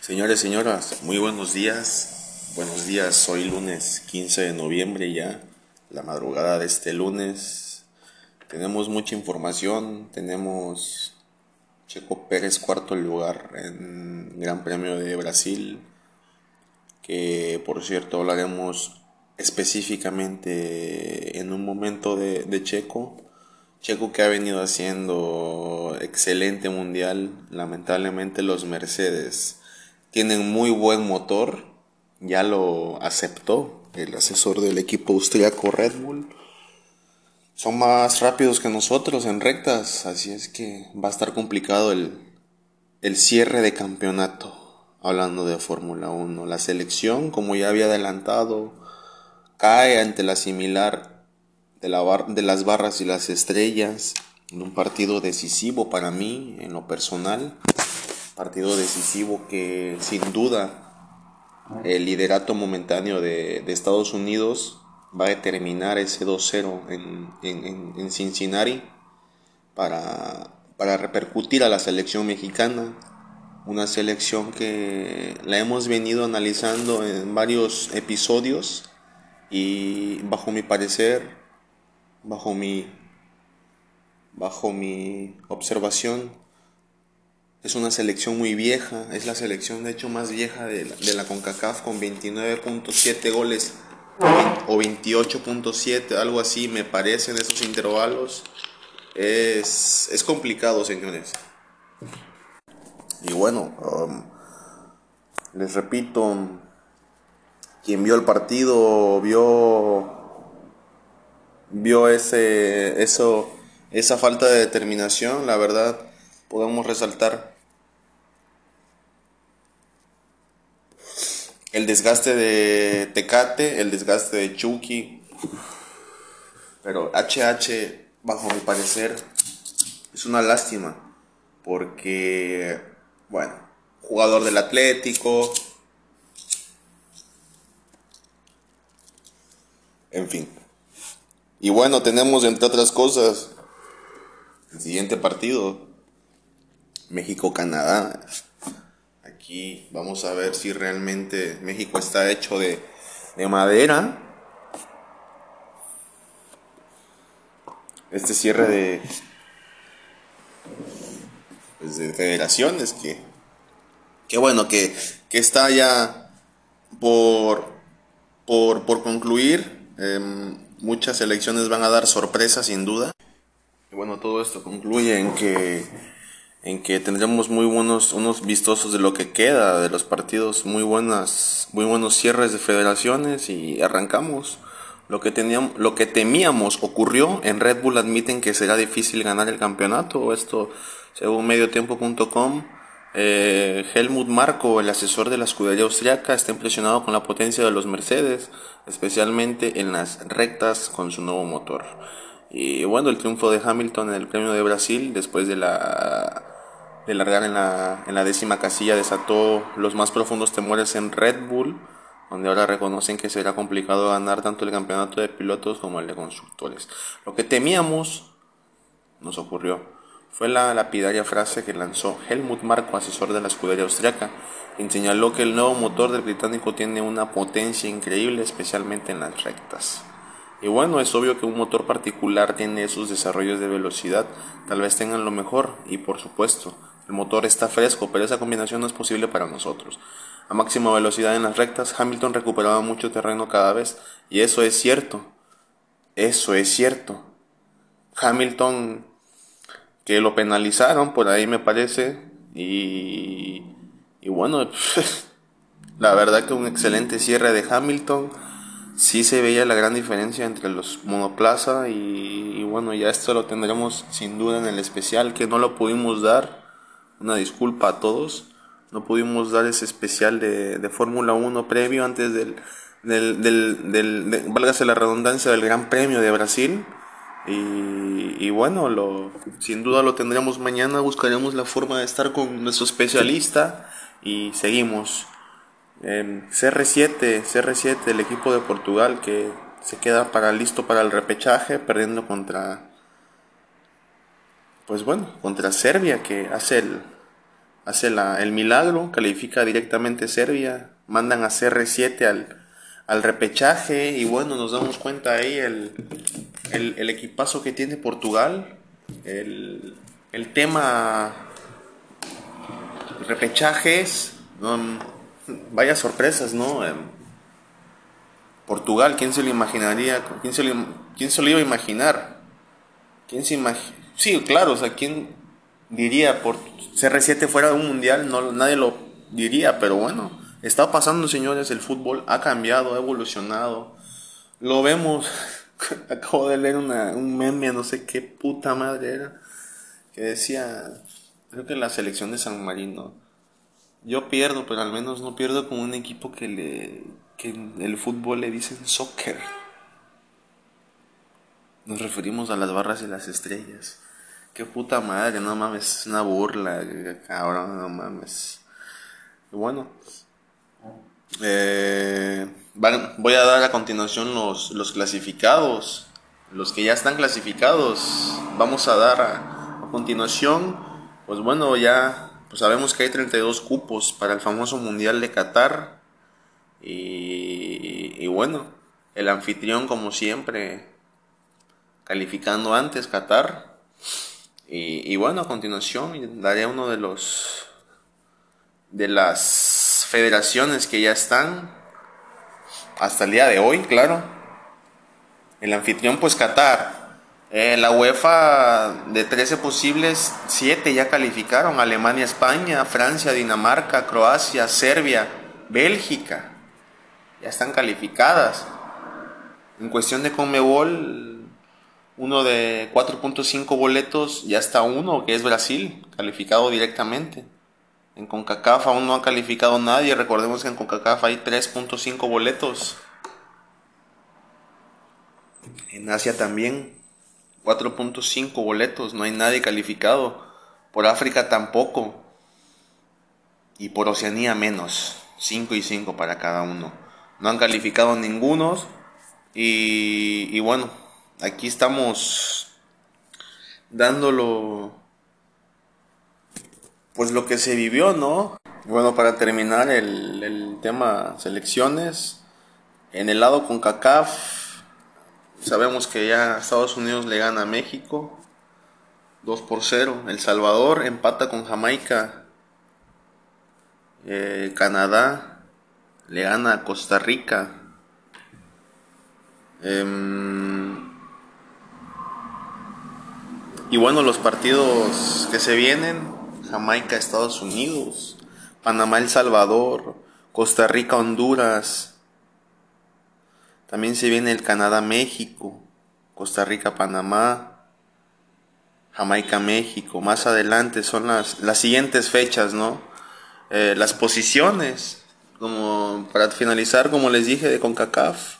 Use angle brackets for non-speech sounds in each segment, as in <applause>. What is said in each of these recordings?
Señores, señoras, muy buenos días. Buenos días, hoy lunes 15 de noviembre ya, la madrugada de este lunes. Tenemos mucha información, tenemos Checo Pérez cuarto lugar en Gran Premio de Brasil, que por cierto hablaremos específicamente en un momento de, de Checo. Checo que ha venido haciendo excelente mundial, lamentablemente los Mercedes tienen muy buen motor, ya lo aceptó el asesor del equipo austriaco Red Bull. Son más rápidos que nosotros en rectas, así es que va a estar complicado el, el cierre de campeonato. Hablando de Fórmula 1, la selección, como ya había adelantado, cae ante la similar de, de las barras y las estrellas en un partido decisivo para mí, en lo personal partido decisivo que sin duda el liderato momentáneo de, Estados Unidos va a determinar ese 2-0 en, Cincinnati para, para repercutir a la selección mexicana, una selección que la hemos venido analizando en varios episodios y bajo mi parecer, bajo mi, bajo mi observación, es una selección muy vieja, es la selección de hecho más vieja de la, CONCACAF con 29.7 goles o 28.7, algo así me parece en esos intervalos. Es, es complicado, señores. Y bueno, um, les repito, quien vio el partido vio vio ese eso esa falta de determinación, la verdad podemos resaltar el desgaste de Tecate, el desgaste de Chucky, pero HH, bajo mi parecer, es una lástima, porque, bueno, jugador del Atlético, en fin. Y bueno, tenemos entre otras cosas el siguiente partido, México-Canadá. Aquí vamos a ver si realmente México está hecho de, madera. Este cierre de, pues de federaciones que, que bueno, que, está ya por, por, concluir. Em, muchas elecciones van a dar sorpresas sin duda. Y bueno, todo esto concluye en que en que tendremos muy buenos, unos vistosos de lo que queda de los partidos, muy buenas, muy buenos cierres de federaciones y arrancamos. Lo que teníamos, lo que temíamos ocurrió. En Red Bull admiten que será difícil ganar el campeonato. Esto, según mediotiempo.com, eh, Helmut Marko, el asesor de la escudería austriaca, está impresionado con la potencia de los Mercedes, especialmente en las rectas con su nuevo motor. Y bueno, el triunfo de Hamilton en el Premio de Brasil, después de la de largar en la, en la décima casilla, desató los más profundos temores en Red Bull, donde ahora reconocen que será complicado ganar tanto el campeonato de pilotos como el de constructores. Lo que temíamos nos ocurrió. Fue la lapidaria frase que lanzó Helmut Marko, asesor de la escudería austriaca, quien señaló que el nuevo motor del británico tiene una potencia increíble, especialmente en las rectas. Y bueno, es obvio que un motor particular tiene esos desarrollos de velocidad, tal vez tengan lo mejor y por supuesto, el motor está fresco, pero esa combinación no es posible para nosotros. A máxima velocidad en las rectas, Hamilton recuperaba mucho terreno cada vez y eso es cierto. Eso es cierto. Hamilton que lo penalizaron por ahí me parece y y bueno, <laughs> la verdad que un excelente cierre de Hamilton sí se veía la gran diferencia entre los monoplaza y, bueno, ya esto lo tendremos sin duda en el especial que no lo pudimos dar. Una disculpa a todos. No pudimos dar ese especial de, de Fórmula 1 previo antes del, del, del, del válgase la redundancia, del Gran Premio de Brasil. Y, y, bueno, lo, sin duda lo tendremos mañana. Buscaremos la forma de estar con nuestro especialista y seguimos. CR7, CR7, el equipo de Portugal que se queda para listo para el repechaje, perdiendo contra, pues bueno, contra Serbia que hace el, hace el milagro, califica directamente Serbia, mandan a CR7 al, al repechaje y bueno, nos damos cuenta ahí el, el, equipazo que tiene Portugal, el, el tema repechajes, vaya sorpresas, ¿no? Em, Portugal, ¿quién se lo imaginaría? ¿Quién se lo, quién se lo iba a imaginar? ¿Quién se imagina? Sí, claro, o sea, ¿quién diría por CR7 fuera de un mundial? No, nadie lo diría, pero bueno, está pasando, señores, el fútbol ha cambiado, ha evolucionado. Lo vemos. <laughs> Acabo de leer un meme, no sé qué puta madre era, que decía, creo que la selección de San Marino. Yo pierdo, pero al menos no pierdo con un equipo que le que en el fútbol le dicen soccer. Nos referimos a las barras y las estrellas. Qué puta madre, no mames, es una burla, cabrón, no mames. Bueno, eh, voy a dar a continuación los, los, clasificados. Los que ya están clasificados, vamos a dar a, continuación. Pues bueno, ya pues sabemos que hay 32 cupos para el famoso Mundial de Qatar. Y, y bueno, el anfitrión como siempre, calificando antes Qatar. Y, y bueno, a continuación daré uno de los de las federaciones que ya están hasta el día de hoy, claro. El anfitrión, pues Qatar. Eh, la UEFA de 13 posibles, 7 ya calificaron. Alemania, España, Francia, Dinamarca, Croacia, Serbia, Bélgica. Ya están calificadas. En cuestión de Conmebol, uno de 4.5 boletos, ya está uno, que es Brasil, calificado directamente. En CONCACAF aún no ha calificado nadie. Recordemos que en CONCACAF hay 3.5 boletos. En Asia también 4.5 boletos. No hay nadie calificado. Por África tampoco. Y por Oceanía menos. 5 y 5 para cada uno. No han calificado ninguno. Y, bueno, aquí estamos dándolo pues lo que se vivió, ¿no? Bueno, para terminar el, tema selecciones, en el lado con CACAF, sabemos que ya Estados Unidos le gana a México 2 por 0. El Salvador empata con Jamaica. Eh, Canadá le gana a Costa Rica. Em, y bueno, los partidos que se vienen, Jamaica, Estados Unidos, Panamá, El Salvador, Costa Rica, Honduras. También se viene el Canadá, México, Costa Rica, Panamá, Jamaica, México. Más adelante son las, las siguientes fechas, ¿no? Eh, las posiciones, como para finalizar, como les dije, de CONCACAF.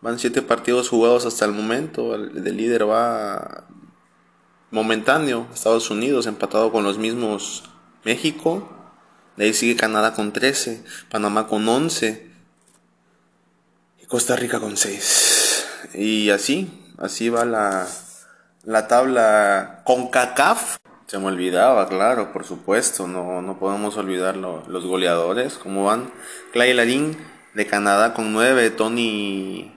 Van siete partidos jugados hasta el momento. El, el líder va momentáneo. Estados Unidos empatado con los mismos México. De ahí sigue Canadá con 13, Panamá con 11 y Costa Rica con 6. Y así, así va la, la tabla con CACAF. Se me olvidaba, claro, por supuesto, no, no podemos olvidar los goleadores, como van. Clay Larín de Canadá con 9, Tony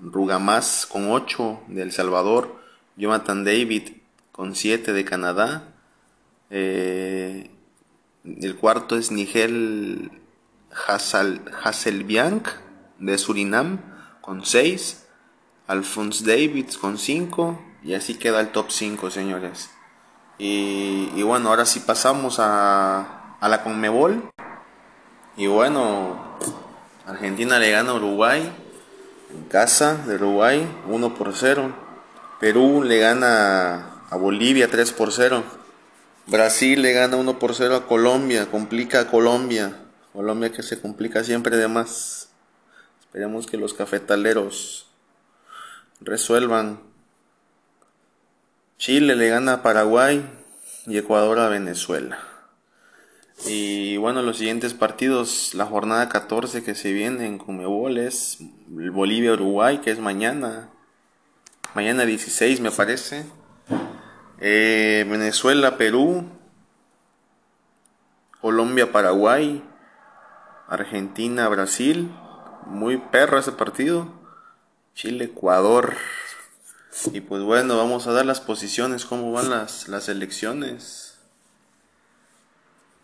Rugamás con 8 de El Salvador, Jonathan David con 7 de Canadá. Eh, el cuarto es Nigel Hasselbianc de Surinam con 6. Alphonse Davids con 5. Y así queda el top 5, señores. Y, bueno, ahora sí pasamos a, a la Conmebol. Y bueno, Argentina le gana a Uruguay en casa de Uruguay 1 por 0. Perú le gana a Bolivia 3 por 0. Brasil le gana 1 por 0 a Colombia, complica a Colombia. Colombia que se complica siempre de más. Esperemos que los cafetaleros resuelvan. Chile le gana a Paraguay y Ecuador a Venezuela. Y bueno, los siguientes partidos, la jornada 14 que se viene en Comebol es Bolivia-Uruguay, que es mañana. Mañana 16 me parece. Eh, Venezuela, Perú. Colombia, Paraguay, Argentina, Brasil. Muy perro ese partido. Chile, Ecuador. Y pues bueno, vamos a dar las posiciones, cómo van las, las elecciones.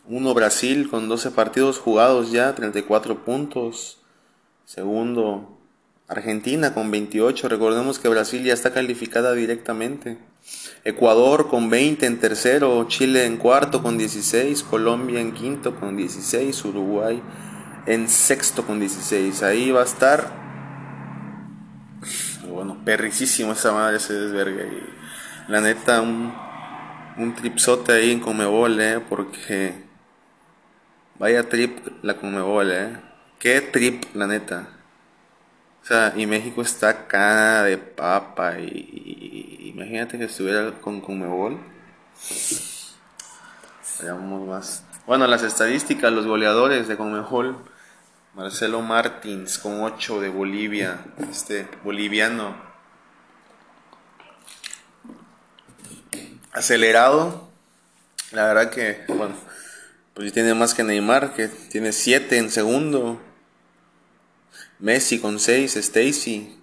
Uno Brasil con 12 partidos jugados ya, 34 puntos. Segundo Argentina con 28. Recordemos que Brasil ya está calificada directamente. Ecuador con 20 en tercero, Chile en cuarto con 16, Colombia en quinto con 16, Uruguay en sexto con 16. Ahí va a estar, bueno, perricísimo esa madre, ese desvergue. Y la neta, un, un tripsote ahí en Comebol, eh, porque vaya trip la Comebol, eh. Qué trip, la neta. O sea, y México está acá de papa y, imagínate que estuviera con Comebol. Veamos más. Bueno, las estadísticas, los goleadores de Comebol. Marcelo Martins con 8 de Bolivia, este boliviano. Acelerado. La verdad que, bueno, pues tiene más que Neymar, que tiene 7 en segundo. Messi con 6, Stacy,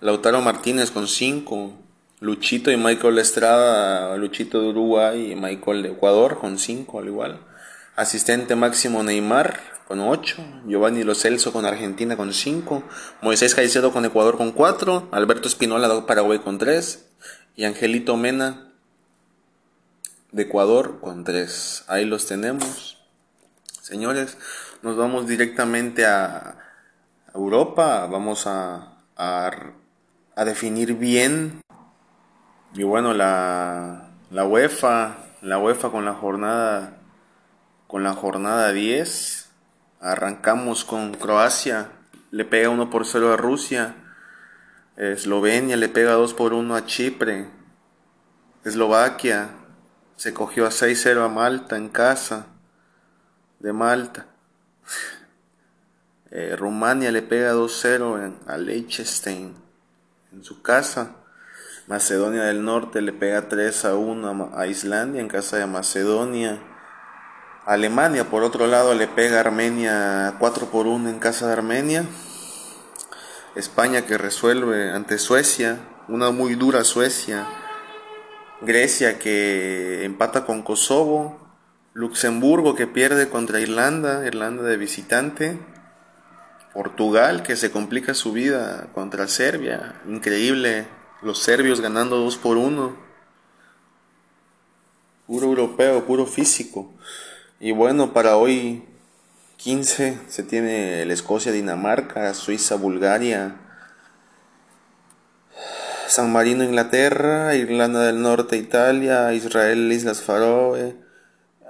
Lautaro Martínez con 5, Luchito y Michael Estrada, Luchito de Uruguay y Michael de Ecuador con 5 al igual. Asistente máximo Neymar con 8, Giovanni Lo Celso con Argentina con 5, Moisés Caicedo con Ecuador con 4, Alberto Espinola de Paraguay con 3 y Angelito Mena de Ecuador con 3. Ahí los tenemos. Señores, nos vamos directamente a Europa, vamos a, a, definir bien. Y bueno, la, la UEFA, la UEFA con la jornada con la jornada 10. Arrancamos con Croacia, le pega 1 por 0 a Rusia. Eslovenia le pega 2 por 1 a Chipre. Eslovaquia se cogió a 6-0 a Malta en casa de Malta. <laughs> Eh, Rumania le pega 2-0 a Liechtenstein en su casa. Macedonia del Norte le pega 3 a 1 a Islandia en casa de Macedonia. Alemania, por otro lado, le pega a Armenia 4 por 1 en casa de Armenia. España que resuelve ante Suecia, una muy dura Suecia. Grecia que empata con Kosovo. Luxemburgo que pierde contra Irlanda, Irlanda de visitante. Portugal que se complica su vida contra Serbia. Increíble. Los serbios ganando 2 por 1. Puro europeo, puro físico. Y bueno, para hoy 15 se tiene el Escocia, Dinamarca, Suiza, Bulgaria, San Marino, Inglaterra, Irlanda del Norte, Italia, Israel, Islas Faroe,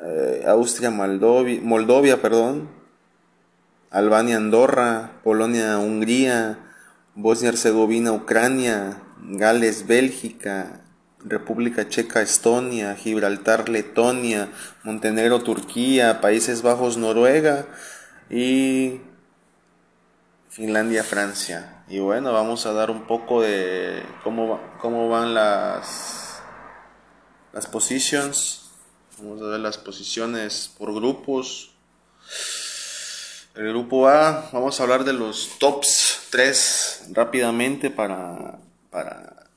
eh, Austria, Moldovia, Moldovia, perdón, Albania, Andorra, Polonia, Hungría, Bosnia-Herzegovina, Ucrania, Gales, Bélgica, República Checa, Estonia, Gibraltar, Letonia, Montenegro, Turquía, Países Bajos, Noruega y Finlandia, Francia. Y bueno, vamos a dar un poco de cómo, cómo van las, las positions. Vamos a ver las posiciones por grupos. El grupo A, vamos a hablar de los tops 3 rápidamente para, para,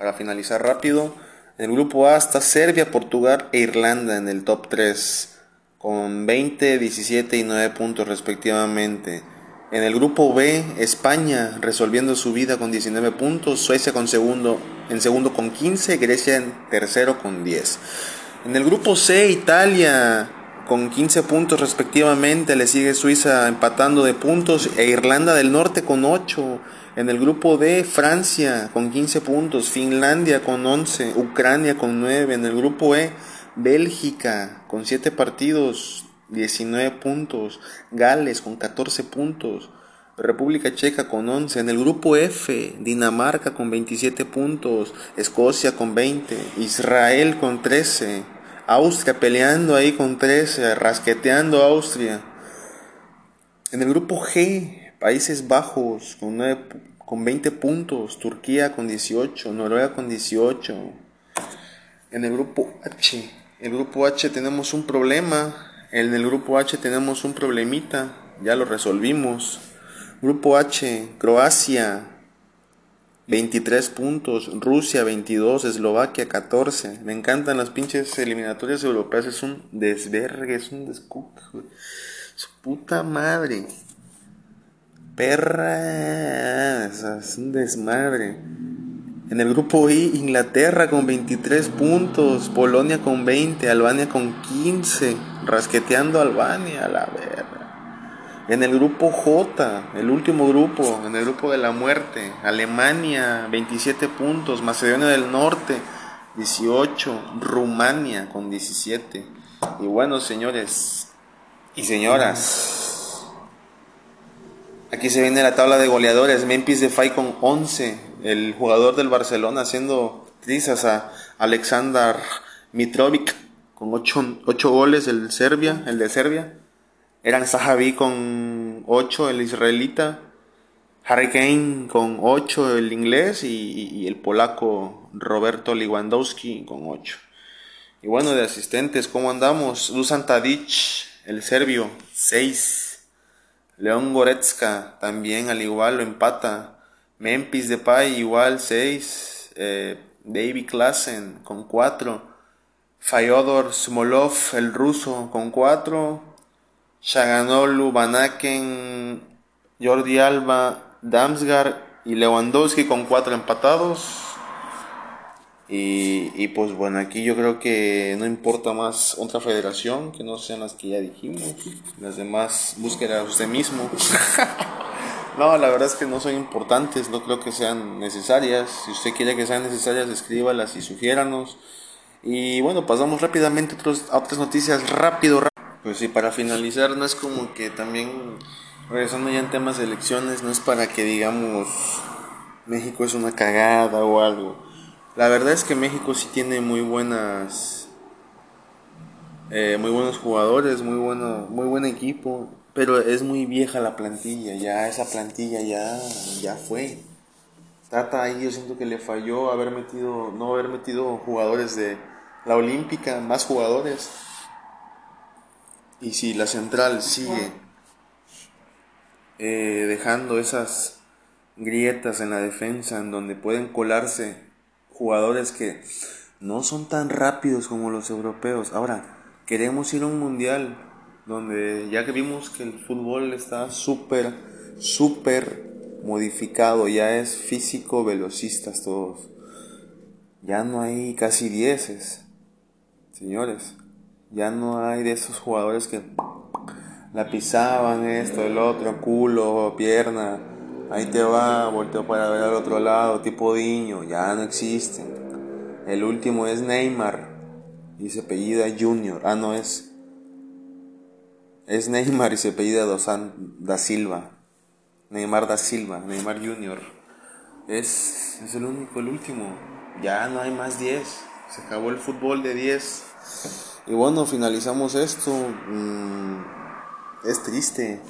para finalizar rápido. En el grupo A está Serbia, Portugal e Irlanda en el top 3 con 20, 17 y 9 puntos respectivamente. En el grupo B, España resolviendo su vida con 19 puntos, Suecia con segundo, en segundo con 15, Grecia en tercero con 10. En el grupo C, Italia con 15 puntos respectivamente, le sigue Suiza empatando de puntos e Irlanda del Norte con 8. En el grupo D, Francia con 15 puntos, Finlandia con 11, Ucrania con 9. En el grupo E, Bélgica con 7 partidos, 19 puntos, Gales con 14 puntos, República Checa con 11. En el grupo F, Dinamarca con 27 puntos, Escocia con 20, Israel con 13. Austria peleando ahí con 13, rasqueteando a Austria. En el grupo G, Países Bajos con, con 20 puntos, Turquía con 18, Noruega con 18. En el grupo H, el grupo H tenemos un problema. En el grupo H tenemos un problemita. Ya lo resolvimos. Grupo H, Croacia, 23 puntos, Rusia 22, Eslovaquia 14. Me encantan las pinches eliminatorias europeas, es un desvergue, es un descuque. Su puta madre. Perra, es un desmadre. En el grupo I, Inglaterra con 23 puntos, Polonia con 20, Albania con 15, rasqueteando Albania, la verga. En el grupo J, el último grupo, en el grupo de la muerte, Alemania 27 puntos, Macedonia del Norte 18, Rumania con 17. Y bueno, señores y señoras, Aquí se viene la tabla de goleadores. Memphis Depay con 11. El jugador del Barcelona haciendo trizas a Aleksandar Mitrovic con 8, goles. El, Serbia, el de Serbia. Eran Sahavi con 8, el israelita. Harry Kane con 8, el inglés. Y, el polaco Roberto Lewandowski con 8. Y bueno, de asistentes, ¿cómo andamos? Dusan Tadic, el serbio, 6. León Goretzka también al igual lo empata. Memphis Depay igual 6. Eh, David Klassen con 4. Fyodor Smolov el ruso con 4. Shaganolu Banaken, Jordi Alba, Damsgar y Lewandowski con 4 empatados. Y, pues bueno, aquí yo creo que no importa más otra federación que no sean las que ya dijimos. Las demás búsquedas usted mismo. <laughs> no, la verdad es que no son importantes, no creo que sean necesarias. Si usted quiere que sean necesarias, escríbalas y sugiéranos. Y bueno, pasamos rápidamente a otras noticias, rápido, rápido. Pues sí, para finalizar, no es como que también, regresando ya en temas de elecciones, no es para que digamos México es una cagada o algo la verdad es que México sí tiene muy buenas, eh, muy buenos jugadores, muy bueno, muy buen equipo, pero es muy vieja la plantilla. Ya esa plantilla ya, ya fue. Tata ahí yo siento que le falló haber metido, no haber metido jugadores de la Olímpica, más jugadores. Y si la central sigue eh, dejando esas grietas en la defensa en donde pueden colarse jugadores que no son tan rápidos como los europeos. Ahora, queremos ir a un mundial donde ya que vimos que el fútbol está súper, súper modificado, ya es físico, velocistas todos. Ya no hay casi dieces, señores. Ya no hay de esos jugadores que la pisaban, esto, el otro, culo, pierna Ahí te va, volteo para ver al otro lado, tipo Diño, ya no existen. El último es Neymar y se apellida Junior. Ah, no es. Es Neymar y se apellida Dosan da Silva. Neymar da Silva, Neymar Junior. Es, es el único, el último. Ya no hay más 10. Se acabó el fútbol de 10. Y bueno, finalizamos esto. Mm, es triste.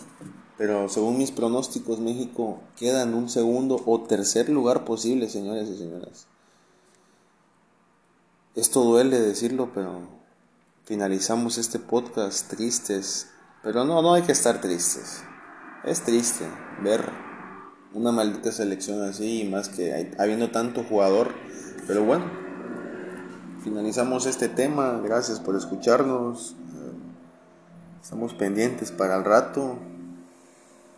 Pero según mis pronósticos, México queda en un segundo o tercer lugar posible, señores y señoras. Esto duele decirlo, pero finalizamos este podcast tristes. Pero no, no hay que estar tristes. Es triste ver una maldita selección así, y más que habiendo tanto jugador. Pero bueno, finalizamos este tema. Gracias por escucharnos. Estamos pendientes para el rato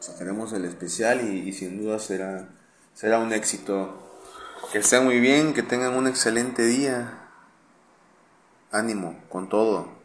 sacaremos el especial y, sin duda será, será un éxito. Que estén muy bien, que tengan un excelente día. Ánimo con todo.